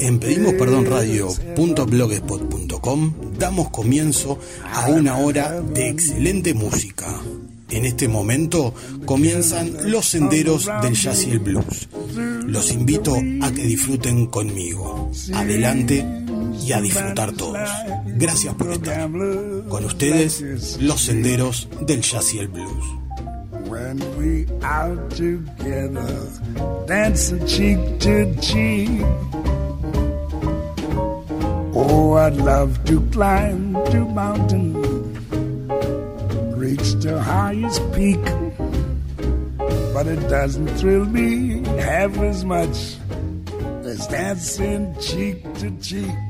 En pedimos perdón radio.blogspot.com damos comienzo a una hora de excelente música. En este momento comienzan los senderos del jazz y el blues. Los invito a que disfruten conmigo. Adelante y a disfrutar todos. Gracias por estar. Con ustedes, los senderos del jazz y el blues. When we out together, cheek to cheek. I'd love to climb to mountain, reach the highest peak. But it doesn't thrill me half as much as dancing cheek to cheek.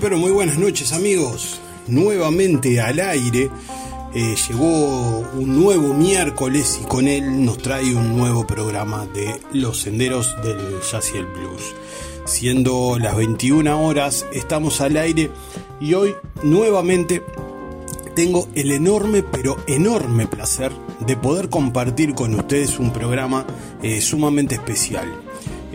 Pero muy buenas noches amigos. Nuevamente al aire. Eh, llegó un nuevo miércoles y con él nos trae un nuevo programa de Los Senderos del Jazz y el Blues. Siendo las 21 horas, estamos al aire y hoy nuevamente tengo el enorme pero enorme placer de poder compartir con ustedes un programa eh, sumamente especial.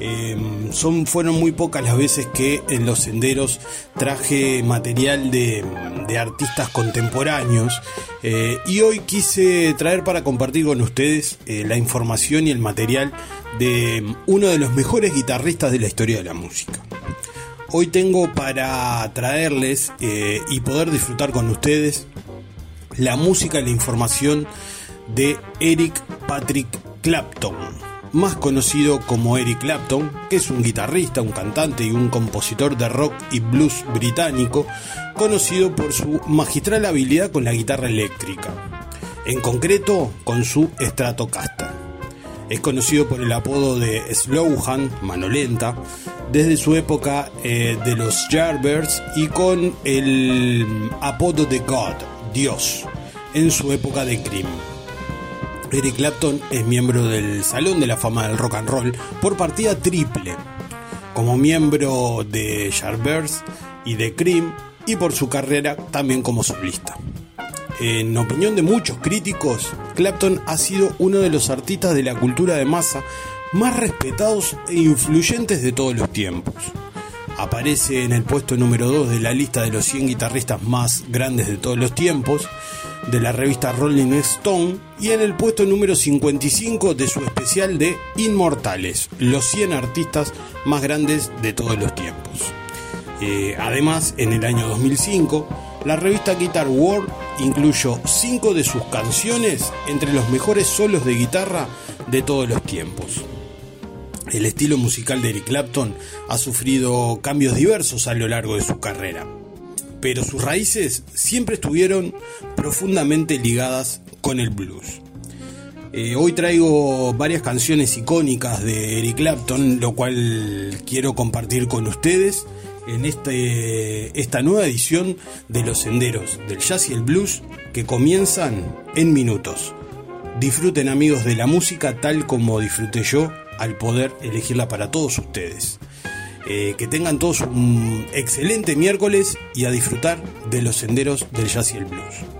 Eh, son, fueron muy pocas las veces que en los senderos traje material de, de artistas contemporáneos eh, y hoy quise traer para compartir con ustedes eh, la información y el material de uno de los mejores guitarristas de la historia de la música. Hoy tengo para traerles eh, y poder disfrutar con ustedes la música y la información de Eric Patrick Clapton más conocido como Eric Clapton, que es un guitarrista, un cantante y un compositor de rock y blues británico, conocido por su magistral habilidad con la guitarra eléctrica, en concreto con su Stratocaster. Es conocido por el apodo de Slowhand, mano lenta, desde su época eh, de los Yardbirds y con el apodo de God, Dios, en su época de Cream. Eric Clapton es miembro del Salón de la Fama del Rock and Roll por partida triple, como miembro de Yardbirds y de Cream y por su carrera también como solista. En opinión de muchos críticos, Clapton ha sido uno de los artistas de la cultura de masa más respetados e influyentes de todos los tiempos. Aparece en el puesto número 2 de la lista de los 100 guitarristas más grandes de todos los tiempos de la revista Rolling Stone y en el puesto número 55 de su especial de Inmortales, los 100 artistas más grandes de todos los tiempos. Eh, además, en el año 2005, la revista Guitar World incluyó 5 de sus canciones entre los mejores solos de guitarra de todos los tiempos. El estilo musical de Eric Clapton ha sufrido cambios diversos a lo largo de su carrera pero sus raíces siempre estuvieron profundamente ligadas con el blues. Eh, hoy traigo varias canciones icónicas de Eric Clapton, lo cual quiero compartir con ustedes en este, esta nueva edición de Los Senderos del Jazz y el Blues que comienzan en minutos. Disfruten amigos de la música tal como disfruté yo al poder elegirla para todos ustedes. Eh, que tengan todos un excelente miércoles y a disfrutar de los senderos del jazz y el blues.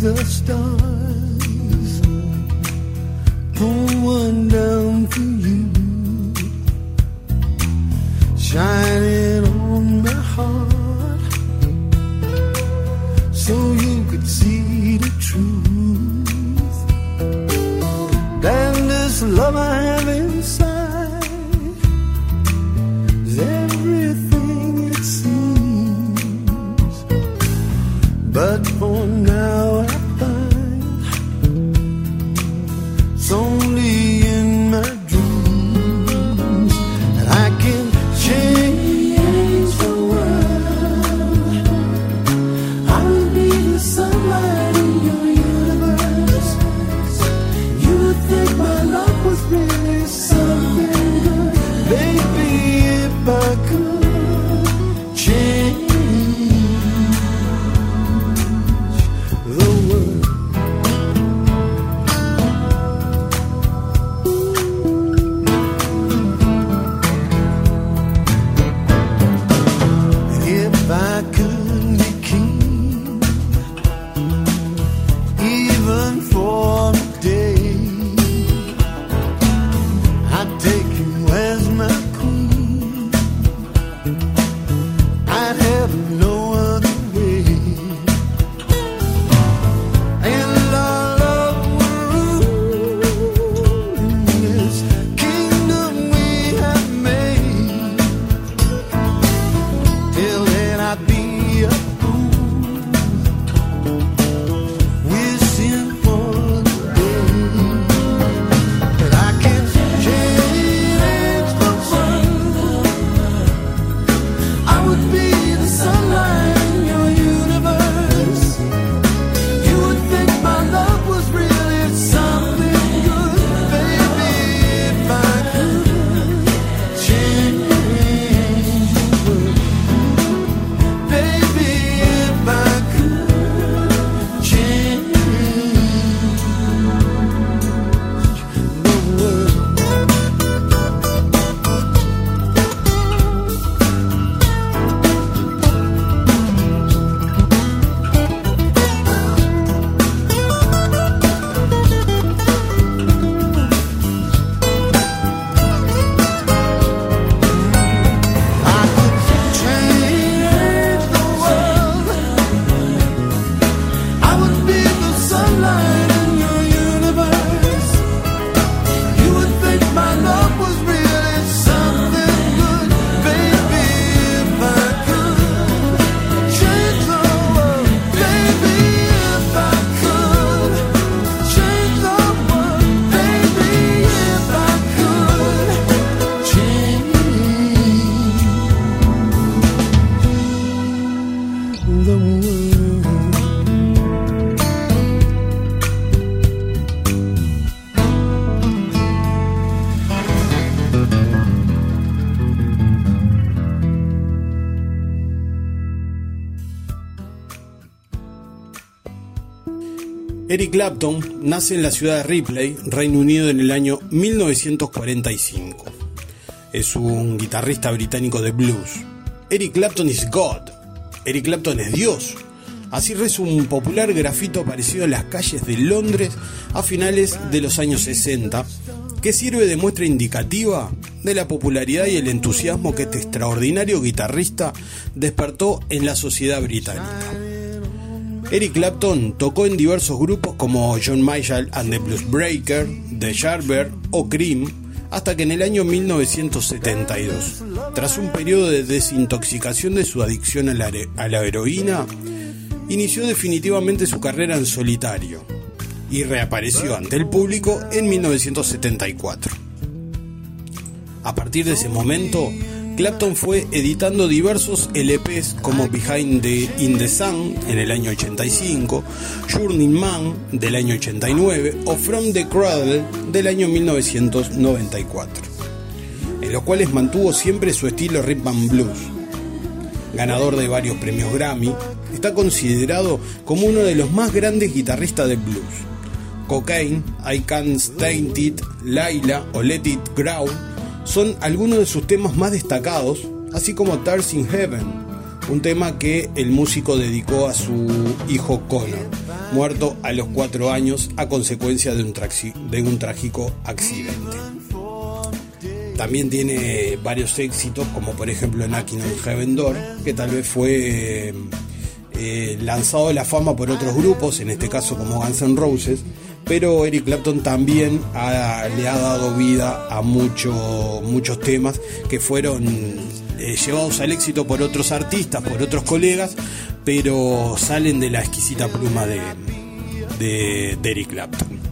the stars, pull one down for you, shine it on my heart, so you could see the truth. And this love I have inside is everything it seems, but for Clapton nace en la ciudad de Ripley, Reino Unido, en el año 1945. Es un guitarrista británico de blues. Eric Clapton is God. Eric Clapton es Dios. Así reza un popular grafito aparecido en las calles de Londres a finales de los años 60, que sirve de muestra indicativa de la popularidad y el entusiasmo que este extraordinario guitarrista despertó en la sociedad británica. Eric Clapton tocó en diversos grupos como John Mayall and the Blues Breaker, The Sharper o Cream, hasta que en el año 1972, tras un periodo de desintoxicación de su adicción a la, a la heroína, inició definitivamente su carrera en solitario y reapareció ante el público en 1974. A partir de ese momento, Clapton fue editando diversos LPs como Behind the In the Sun en el año 85, Journey Man del año 89 o From the Cradle del año 1994, en los cuales mantuvo siempre su estilo rhythm and blues. Ganador de varios premios Grammy, está considerado como uno de los más grandes guitarristas de blues. Cocaine, I Can't Stand It, Laila o Let It Grow son algunos de sus temas más destacados, así como Tars in Heaven, un tema que el músico dedicó a su hijo Connor, muerto a los cuatro años a consecuencia de un, de un trágico accidente. También tiene varios éxitos, como por ejemplo Knocking on Heaven Door, que tal vez fue eh, lanzado a la fama por otros grupos, en este caso como Guns N' Roses, pero Eric Clapton también le ha dado vida a muchos temas que fueron eh, llevados al éxito por otros artistas, por otros colegas, pero salen de la exquisita pluma de, de Eric Clapton.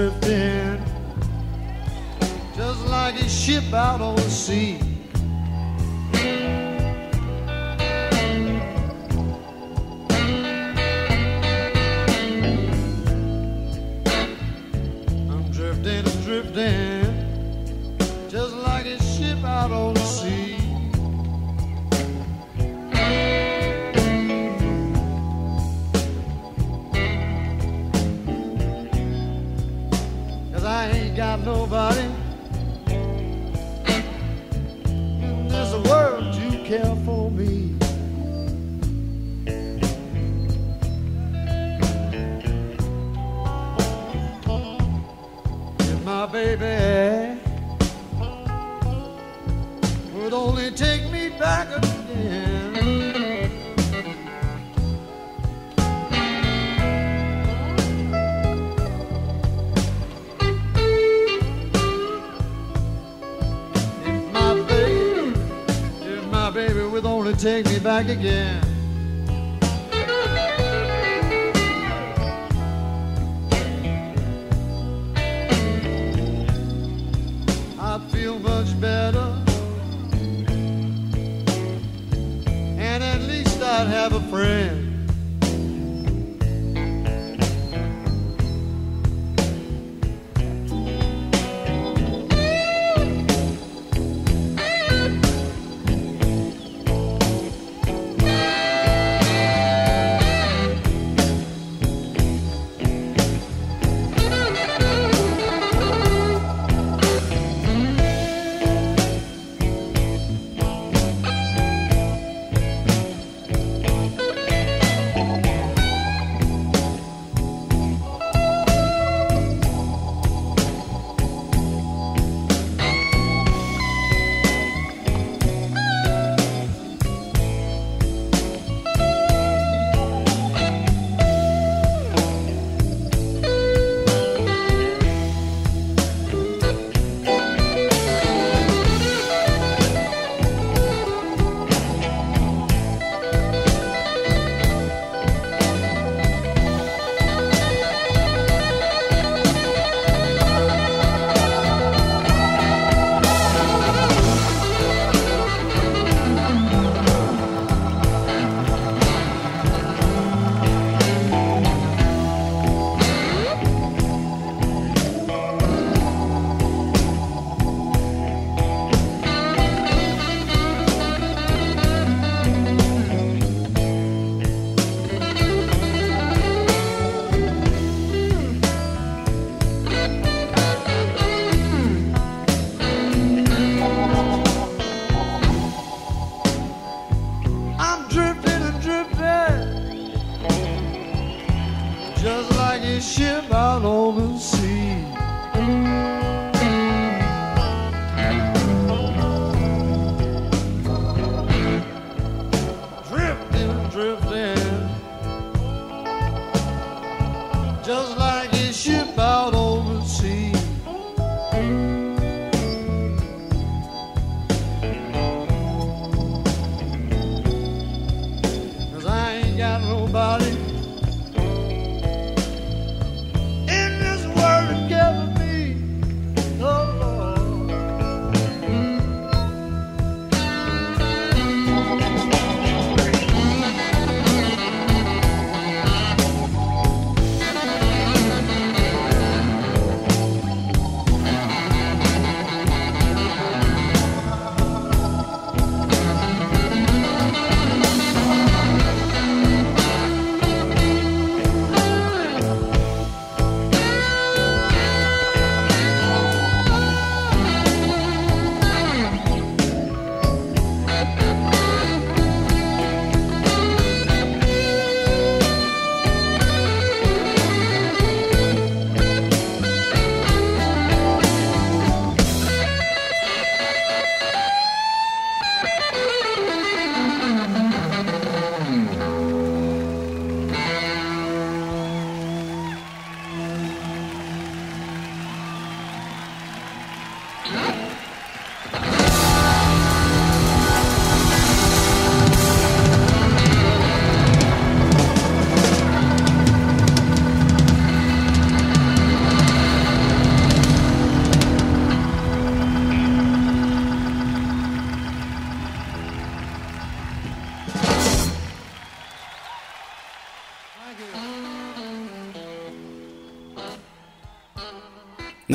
drift baby would only take me back again. If my baby, if my baby would only take me back again.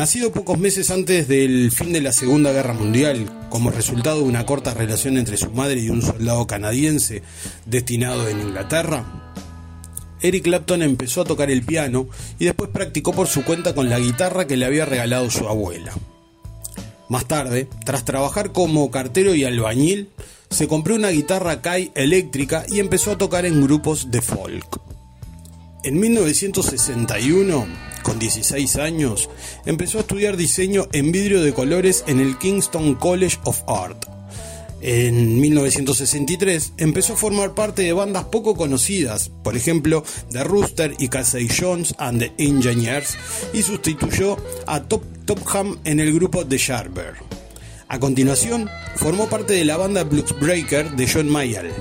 Nacido pocos meses antes del fin de la Segunda Guerra Mundial, como resultado de una corta relación entre su madre y un soldado canadiense destinado en Inglaterra, Eric Clapton empezó a tocar el piano y después practicó por su cuenta con la guitarra que le había regalado su abuela. Más tarde, tras trabajar como cartero y albañil, se compró una guitarra Kai eléctrica y empezó a tocar en grupos de folk. En 1961, con 16 años, empezó a estudiar diseño en vidrio de colores en el Kingston College of Art. En 1963 empezó a formar parte de bandas poco conocidas, por ejemplo The Rooster y Casey Jones and the Engineers, y sustituyó a Top Topham en el grupo The Sharper. A continuación, formó parte de la banda Blues Breaker de John Mayall.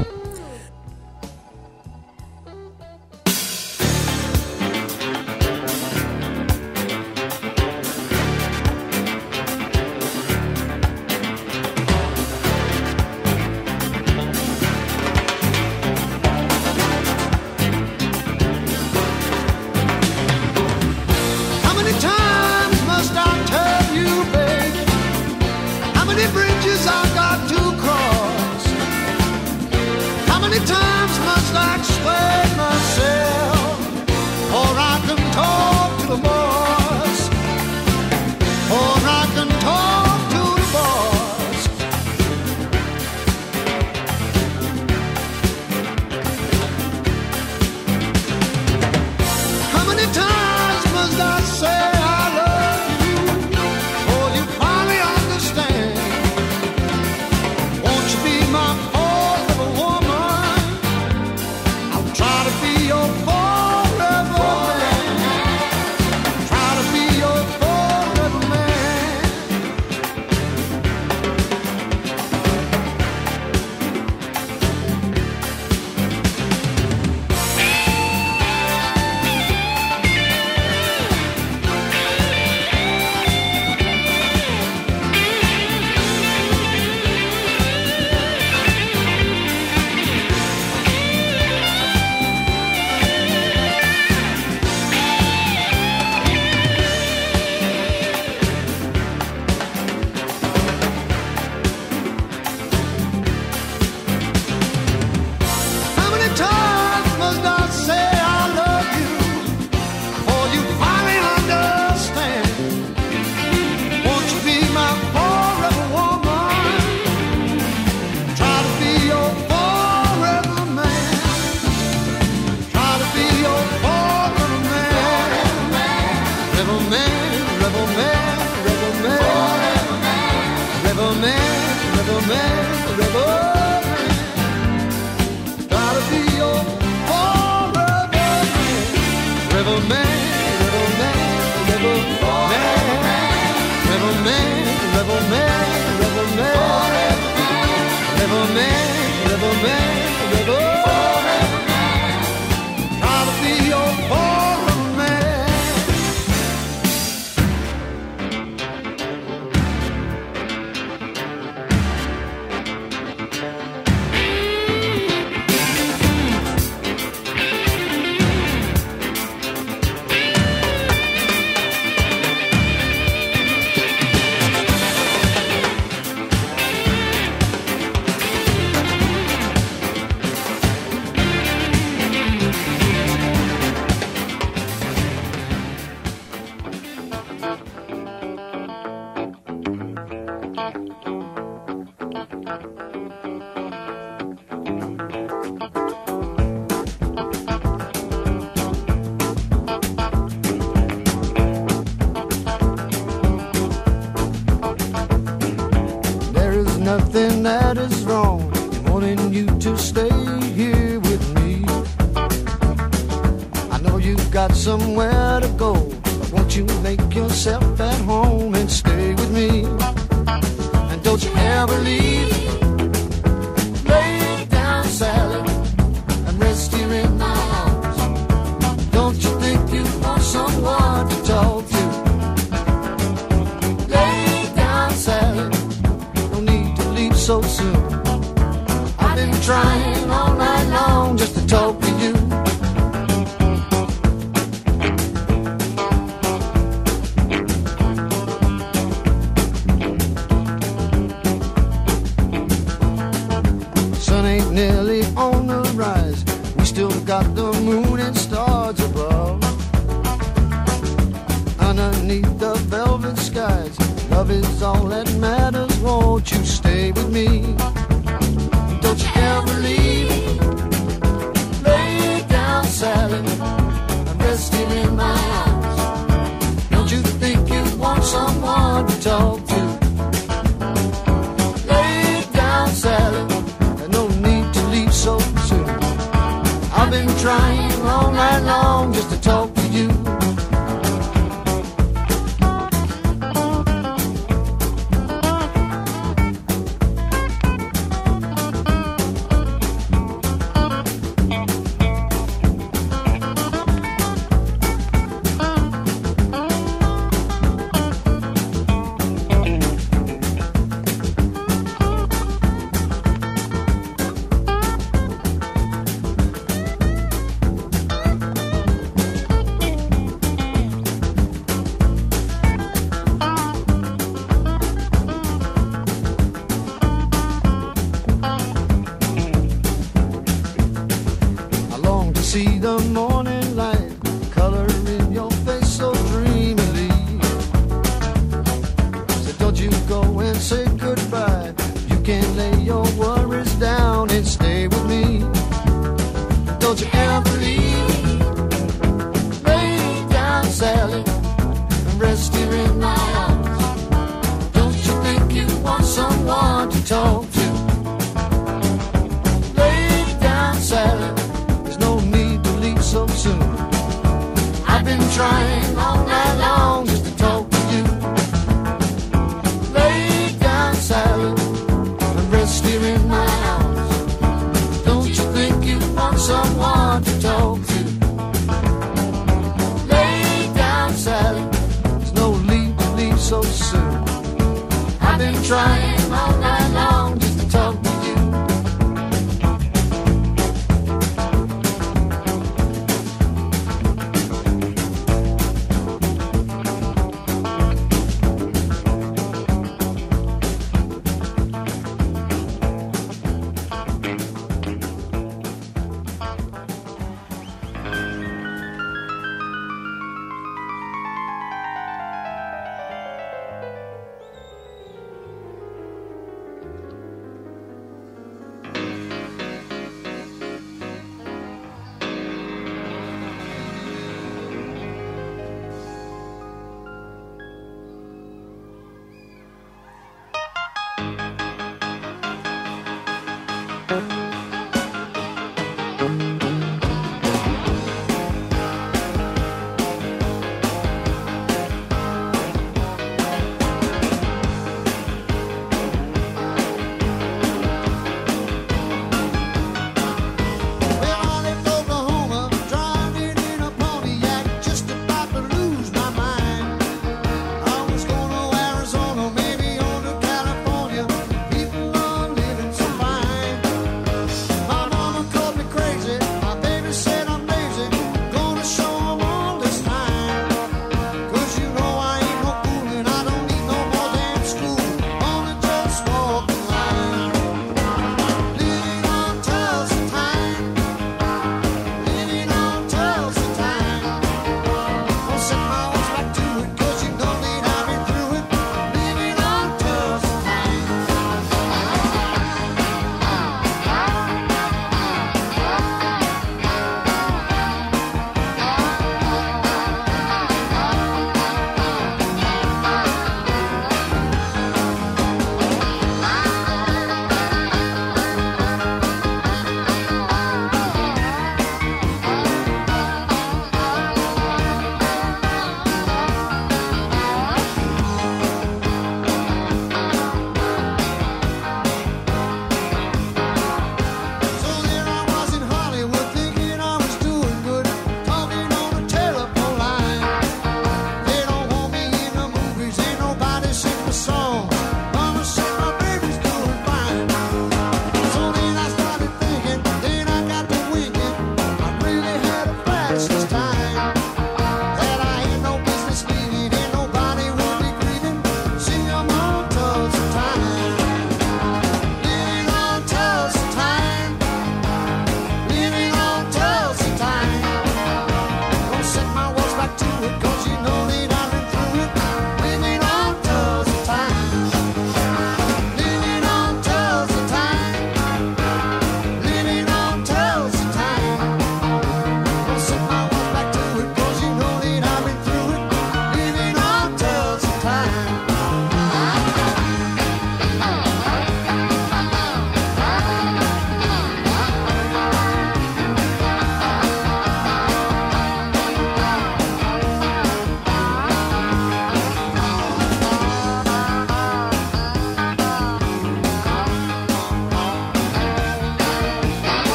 Riverman, Riverman, Riverman, Riverman, Riverman. 转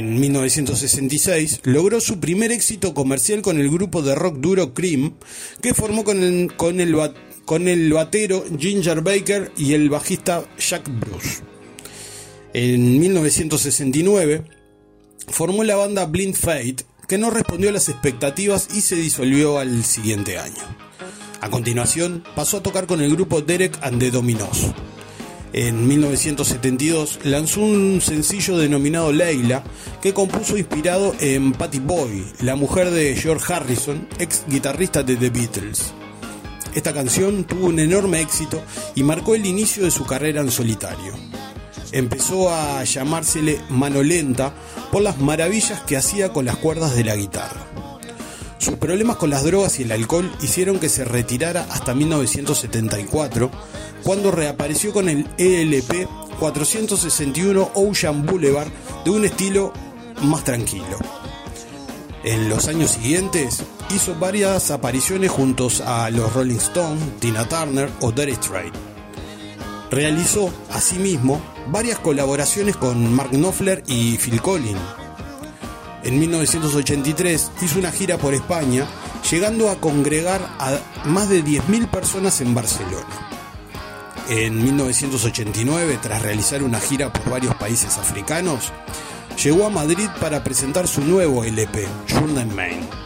En 1966 logró su primer éxito comercial con el grupo de rock duro Cream, que formó con el, con el, con el batero Ginger Baker y el bajista Jack Bruce. En 1969 formó la banda Blind Fate, que no respondió a las expectativas y se disolvió al siguiente año. A continuación pasó a tocar con el grupo Derek and the Dominos. En 1972 lanzó un sencillo denominado Leila, que compuso inspirado en Patty Boy, la mujer de George Harrison, ex guitarrista de The Beatles. Esta canción tuvo un enorme éxito y marcó el inicio de su carrera en solitario. Empezó a llamársele Mano Lenta por las maravillas que hacía con las cuerdas de la guitarra. Sus problemas con las drogas y el alcohol hicieron que se retirara hasta 1974, cuando reapareció con el ELP 461 Ocean Boulevard de un estilo más tranquilo. En los años siguientes hizo varias apariciones juntos a los Rolling Stones, Tina Turner o Derek Strait. Realizó, asimismo, varias colaboraciones con Mark Knopfler y Phil Collins. En 1983 hizo una gira por España, llegando a congregar a más de 10.000 personas en Barcelona. En 1989, tras realizar una gira por varios países africanos, llegó a Madrid para presentar su nuevo LP, Journey Main.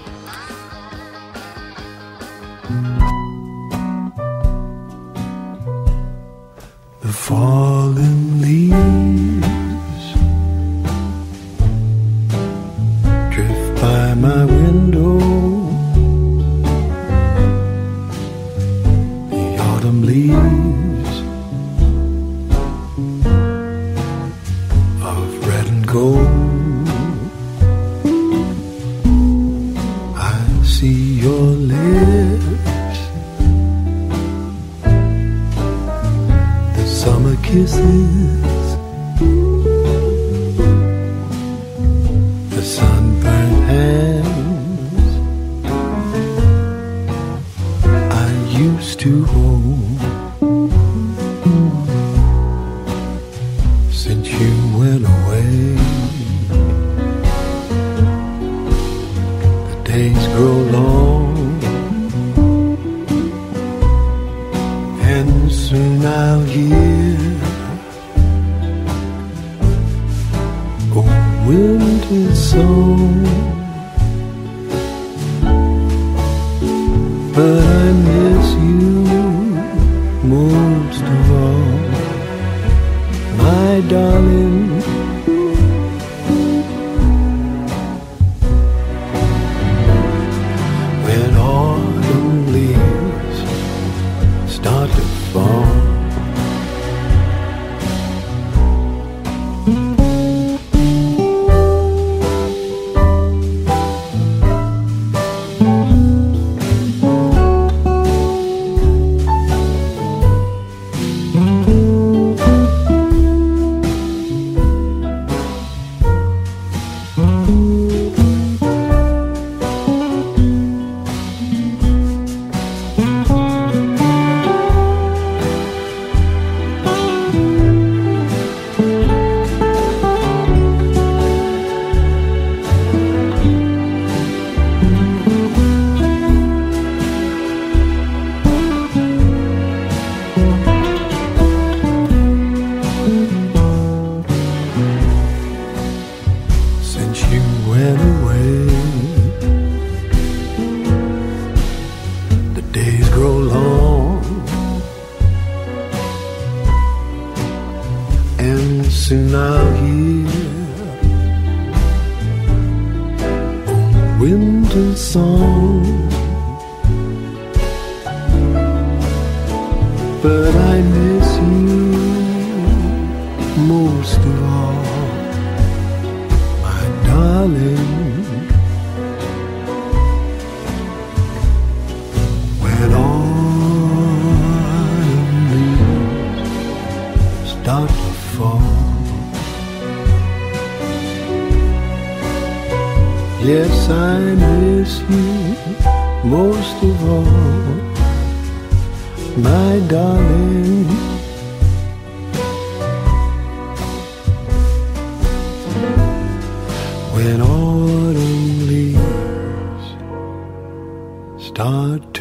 God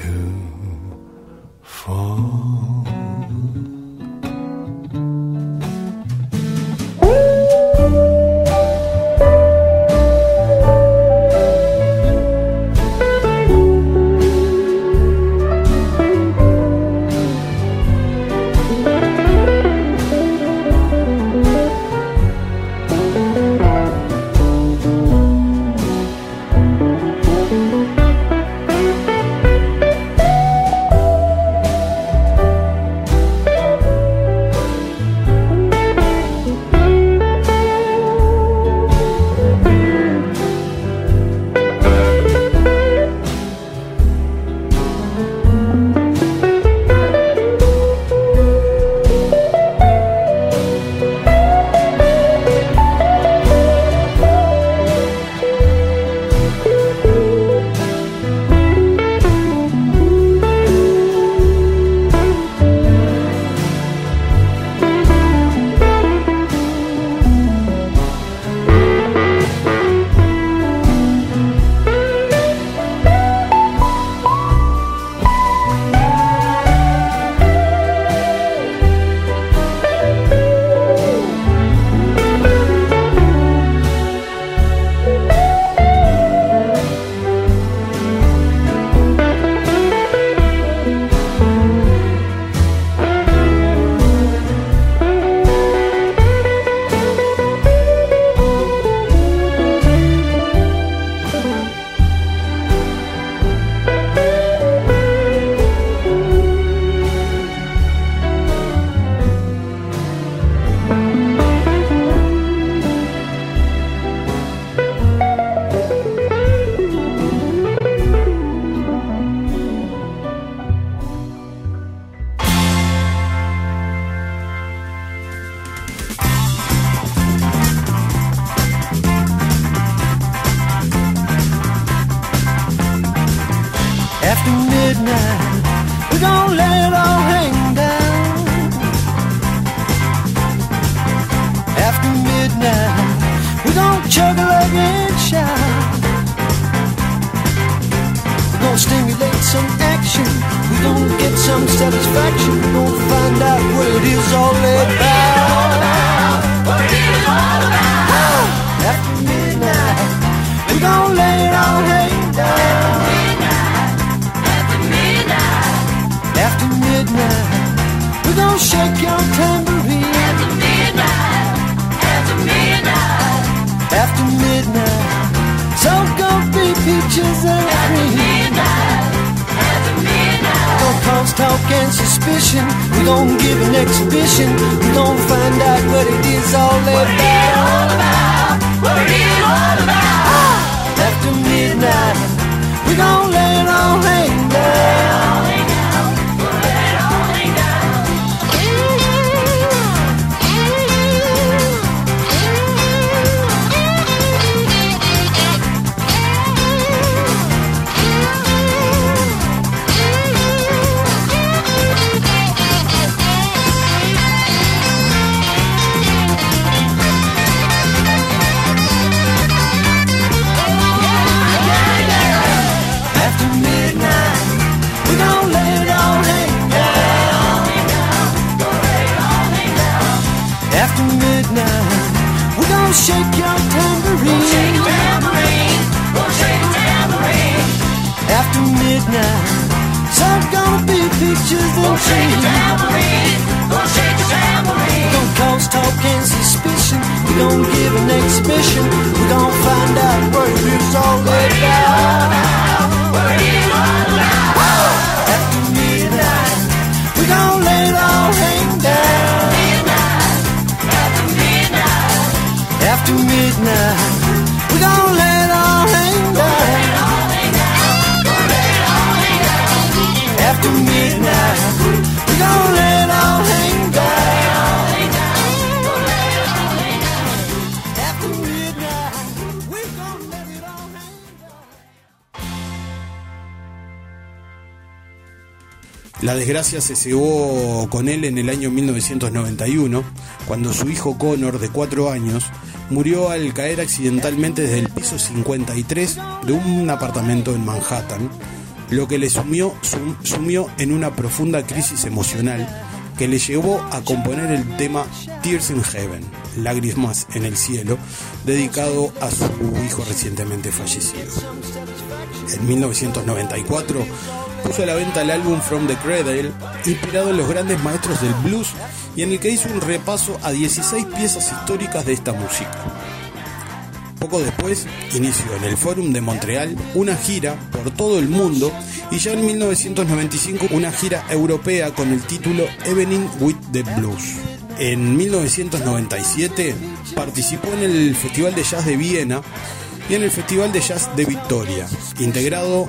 shake your tambourine. Won't shake your tambourine. Won't shake your tambourine. After midnight, there's gonna be pictures and trees. shake your tambourine. Won't shake your tambourine. Don't cause talk and suspicion. We gon' give an exhibition. We gon' find out what it is all about. What it is all about. La desgracia se cebó con él en el año 1991, cuando su hijo Connor, de 4 años, murió al caer accidentalmente desde el piso 53 de un apartamento en Manhattan, lo que le sumió, sum- sumió en una profunda crisis emocional que le llevó a componer el tema Tears in Heaven, Lágrimas en el Cielo, dedicado a su hijo recientemente fallecido. En 1994 puso a la venta el álbum From the Cradle, inspirado en los grandes maestros del blues y en el que hizo un repaso a 16 piezas históricas de esta música. Poco después inició en el Forum de Montreal una gira por todo el mundo y ya en 1995 una gira europea con el título Evening with the Blues. En 1997 participó en el Festival de Jazz de Viena y en el Festival de Jazz de Victoria, integrado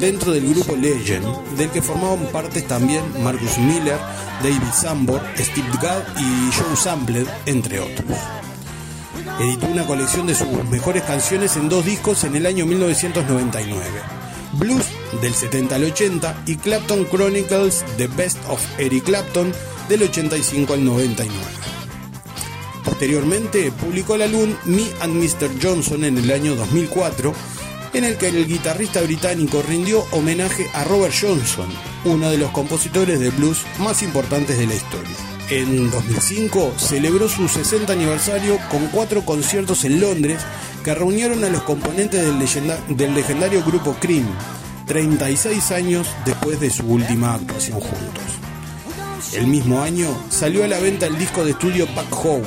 dentro del grupo Legend, del que formaban partes también Marcus Miller, David Sambor, Steve Gadd y Joe Sampled, entre otros. Editó una colección de sus mejores canciones en dos discos en el año 1999. Blues del 70 al 80 y Clapton Chronicles The Best of Eric Clapton del 85 al 99. Posteriormente publicó el álbum Me and Mr. Johnson en el año 2004, en el que el guitarrista británico rindió homenaje a Robert Johnson, uno de los compositores de blues más importantes de la historia. En 2005 celebró su 60 aniversario con cuatro conciertos en Londres que reunieron a los componentes del, legendario grupo Cream, 36 años después de su última actuación juntos. El mismo año salió a la venta el disco de estudio Back Home.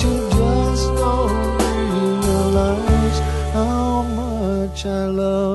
You just don't realize how much I love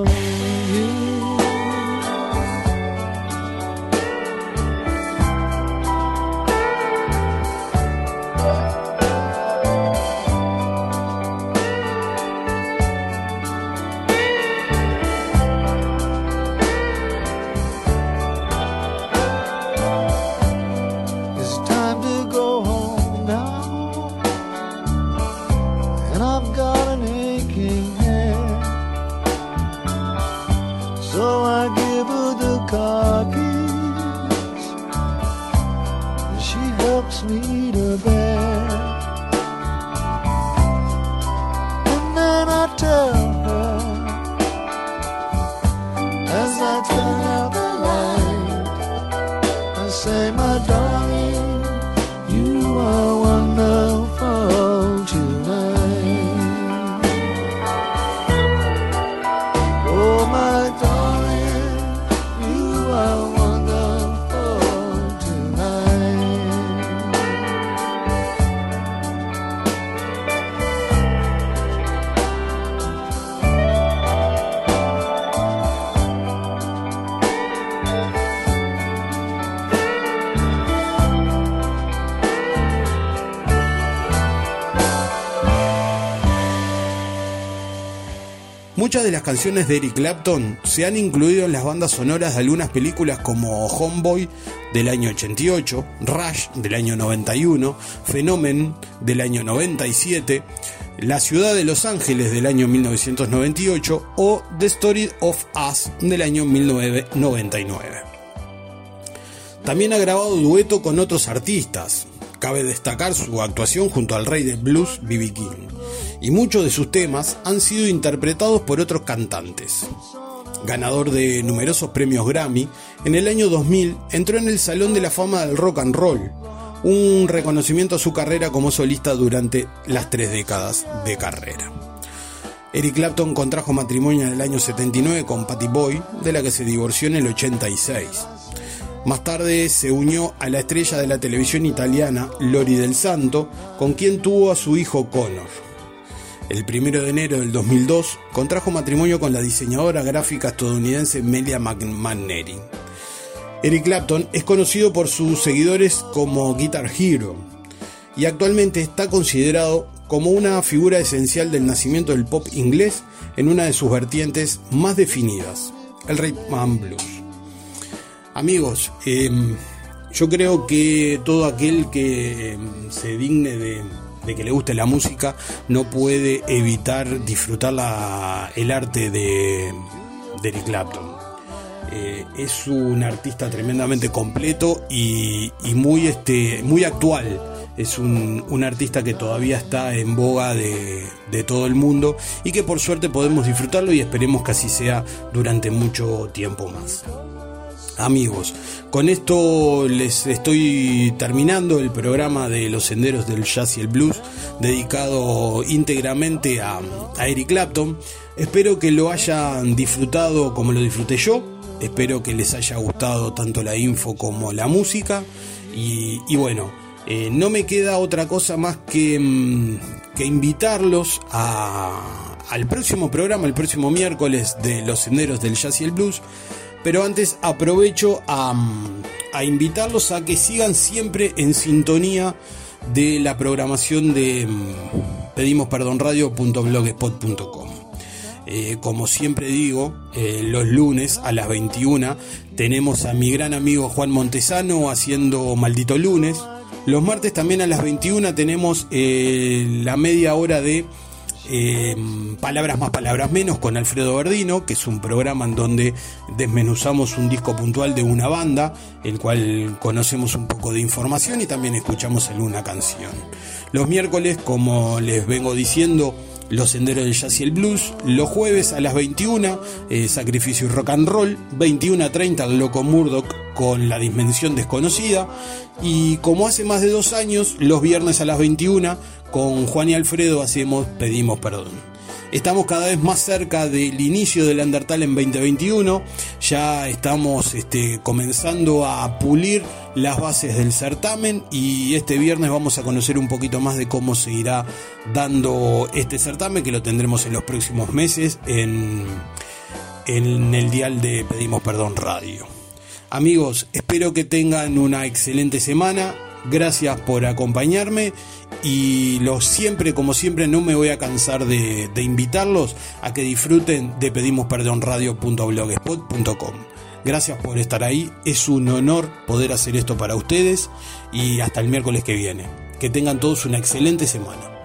Muchas de las canciones de Eric Clapton se han incluido en las bandas sonoras de algunas películas como Homeboy del año 88, Rush del año 91, Phenomen del año 97, La ciudad de Los Ángeles del año 1998 o The Story of Us del año 1999. También ha grabado dueto con otros artistas. Cabe destacar su actuación junto al rey del blues B.B. King y muchos de sus temas han sido interpretados por otros cantantes. Ganador de numerosos premios Grammy, en el año 2000 entró en el Salón de la Fama del Rock and Roll, un reconocimiento a su carrera como solista durante las tres décadas de carrera. Eric Clapton contrajo matrimonio en el año 79 con Patty Boy, de la que se divorció en el 86. Más tarde se unió a la estrella de la televisión italiana Lori del Santo, con quien tuvo a su hijo Connor. El 1 de enero del 2002 contrajo matrimonio con la diseñadora gráfica estadounidense Melia McNary. Eric Clapton es conocido por sus seguidores como Guitar Hero y actualmente está considerado como una figura esencial del nacimiento del pop inglés en una de sus vertientes más definidas, el rhythm and blues. Amigos, em, yo creo que todo aquel que em, se digne de de que le guste la música, no puede evitar disfrutar el arte de, Eric Clapton. Eh, es un artista tremendamente completo y, muy, este, muy actual. Es un, artista que todavía está en boga de, de, todo el mundo y que por suerte podemos disfrutarlo y esperemos que así sea durante mucho tiempo más amigos. Con esto les estoy terminando el programa de los senderos del jazz y el blues dedicado íntegramente a, Eric Clapton. Espero que lo hayan disfrutado como lo disfruté yo. Espero que les haya gustado tanto la info como la música. Y, bueno, eh, no me queda otra cosa más que, mm, que invitarlos al próximo programa, el próximo miércoles de los senderos del jazz y el blues pero antes aprovecho a, invitarlos a que sigan siempre en sintonía de la programación de mm, pedimos perdón. Eh, como siempre digo, eh, los lunes a las 21 tenemos a mi gran amigo Juan Montesano haciendo Maldito Lunes. Los martes también a las 21 tenemos eh, la media hora de Em, palabras más, palabras menos con Alfredo Verdino, que es un programa en donde desmenuzamos un disco puntual de una banda, el cual conocemos un poco de información y también escuchamos alguna canción. Los miércoles, como les vengo diciendo, los Senderos del Jazz y el Blues. Los jueves a las 21, eh, Sacrificio y Rock and Roll. 21 a 30, el Loco Murdoch con La Dimensión Desconocida. Y como hace más de dos años, los viernes a las 21, con Juan y Alfredo hacemos Pedimos Perdón. Estamos cada vez más cerca del inicio del Undertale en 2021. Ya estamos este, comenzando a pulir las bases del certamen y este viernes vamos a conocer un poquito más de cómo se irá dando este certamen que lo tendremos en los próximos meses en, en el dial de Pedimos Perdón Radio. Amigos, espero que tengan una excelente semana. Gracias por acompañarme y los siempre, como siempre, no me voy a cansar de, invitarlos a que disfruten de pedimos perdón radio.blogspot.com. Gracias por estar ahí, es un honor poder hacer esto para ustedes y hasta el miércoles que viene. Que tengan todos una excelente semana.